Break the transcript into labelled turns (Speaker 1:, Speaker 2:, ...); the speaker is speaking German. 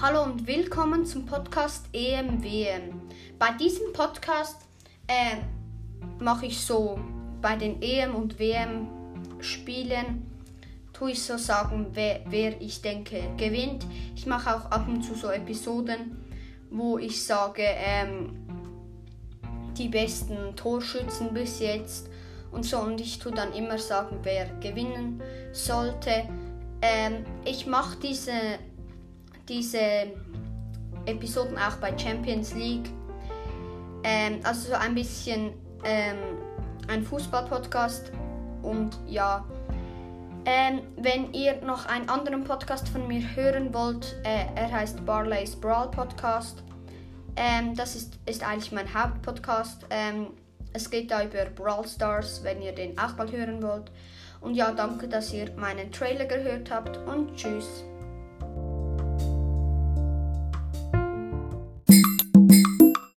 Speaker 1: Hallo und willkommen zum Podcast EMWM. Bei diesem Podcast äh, mache ich so bei den EM und WM Spielen tue ich so sagen, wer, wer ich denke gewinnt. Ich mache auch ab und zu so Episoden, wo ich sage, ähm, die besten Torschützen bis jetzt und so. Und ich tue dann immer sagen, wer gewinnen sollte. Ähm, ich mache diese, diese Episoden auch bei Champions League. Ähm, also so ein bisschen ähm, ein Fußball-Podcast. Und ja, ähm, wenn ihr noch einen anderen Podcast von mir hören wollt, äh, er heißt Barley's Brawl Podcast. Ähm, das ist, ist eigentlich mein Hauptpodcast. Ähm, es geht da über Brawl Stars, wenn ihr den auch mal hören wollt. Und ja, danke, dass ihr meinen Trailer gehört habt und tschüss.